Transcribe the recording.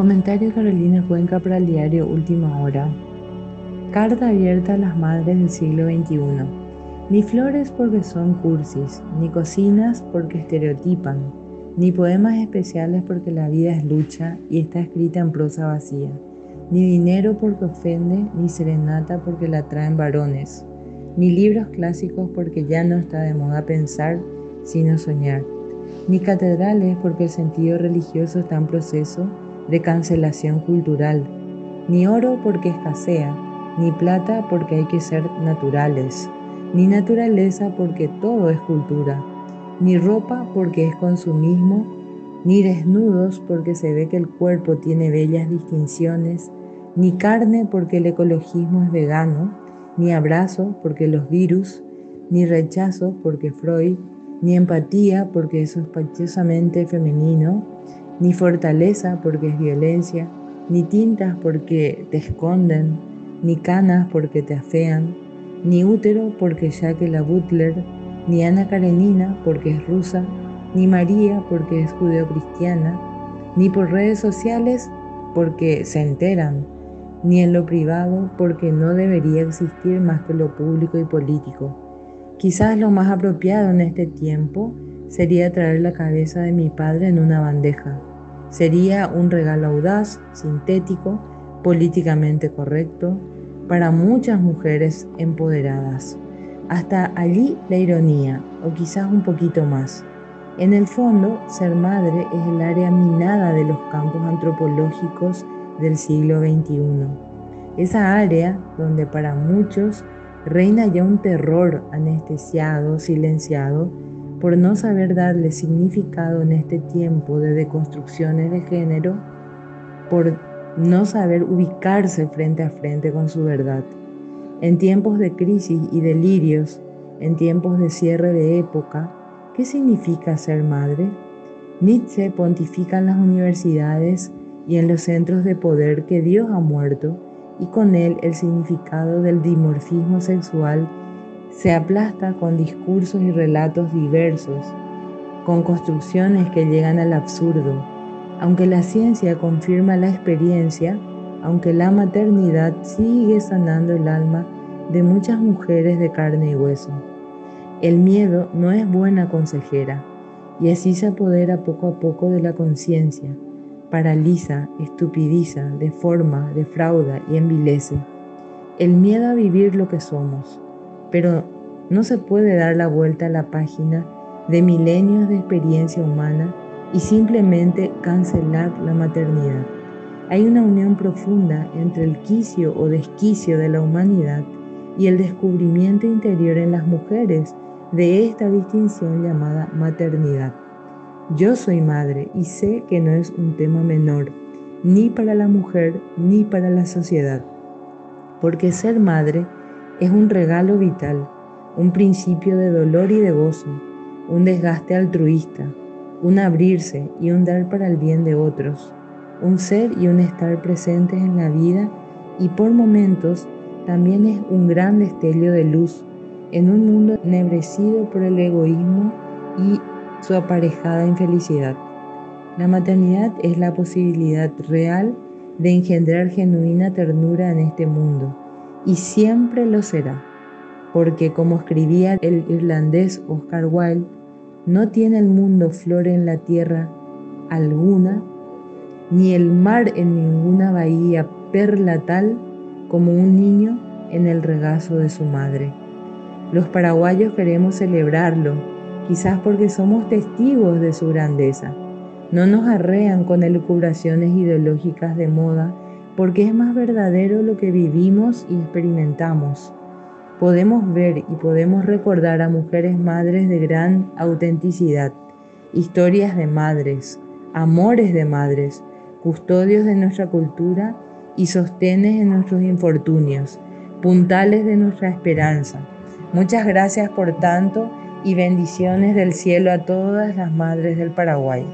Comentario Carolina Cuenca para el diario Última Hora. Carta abierta a las madres del siglo XXI. Ni flores porque son cursis, ni cocinas porque estereotipan, ni poemas especiales porque la vida es lucha y está escrita en prosa vacía, ni dinero porque ofende, ni serenata porque la traen varones, ni libros clásicos porque ya no está de moda pensar, sino soñar, ni catedrales porque el sentido religioso está en proceso de cancelación cultural, ni oro porque escasea, ni plata porque hay que ser naturales, ni naturaleza porque todo es cultura, ni ropa porque es consumismo, ni desnudos porque se ve que el cuerpo tiene bellas distinciones, ni carne porque el ecologismo es vegano, ni abrazo porque los virus, ni rechazo porque Freud, ni empatía porque es sospechosamente femenino, ni fortaleza porque es violencia, ni tintas porque te esconden, ni canas porque te afean, ni útero porque la Butler, ni Ana Karenina porque es rusa, ni María porque es judeocristiana, ni por redes sociales porque se enteran, ni en lo privado porque no debería existir más que lo público y político. Quizás lo más apropiado en este tiempo sería traer la cabeza de mi padre en una bandeja Sería un regalo audaz, sintético, políticamente correcto para muchas mujeres empoderadas. Hasta allí la ironía, o quizás un poquito más. En el fondo, ser madre es el área minada de los campos antropológicos del siglo XXI. Esa área donde para muchos reina ya un terror anestesiado, silenciado, por no saber darle significado en este tiempo de deconstrucciones de género, por no saber ubicarse frente a frente con su verdad. En tiempos de crisis y delirios, en tiempos de cierre de época, ¿qué significa ser madre? Nietzsche pontifica en las universidades y en los centros de poder que Dios ha muerto y con él el significado del dimorfismo sexual se aplasta con discursos y relatos diversos, con construcciones que llegan al absurdo. Aunque la ciencia confirma la experiencia, aunque la maternidad sigue sanando el alma de muchas mujeres de carne y hueso. El miedo no es buena consejera y así se apodera poco a poco de la conciencia, paraliza, estupidiza, deforma, defrauda y envilece. El miedo a vivir lo que somos, pero no se puede dar la vuelta a la página de milenios de experiencia humana y simplemente cancelar la maternidad. Hay una unión profunda entre el quicio o desquicio de la humanidad y el descubrimiento interior en las mujeres de esta distinción llamada maternidad. Yo soy madre y sé que no es un tema menor, ni para la mujer ni para la sociedad, porque ser madre es un regalo vital, un principio de dolor y de gozo, un desgaste altruista, un abrirse y un dar para el bien de otros, un ser y un estar presentes en la vida y por momentos también es un gran destello de luz en un mundo ennegrecido por el egoísmo y su aparejada infelicidad. La maternidad es la posibilidad real de engendrar genuina ternura en este mundo y siempre lo será, porque como escribía el irlandés Oscar Wilde, no tiene el mundo flor en la tierra alguna, ni el mar en ninguna bahía perla tal como un niño en el regazo de su madre. Los paraguayos queremos celebrarlo, quizás porque somos testigos de su grandeza. No nos arrean con elucubraciones ideológicas de moda porque es más verdadero lo que vivimos y experimentamos. Podemos ver y podemos recordar a mujeres madres de gran autenticidad, historias de madres, amores de madres, custodios de nuestra cultura y sostenes en nuestros infortunios, puntales de nuestra esperanza. Muchas gracias por tanto y bendiciones del cielo a todas las madres del Paraguay.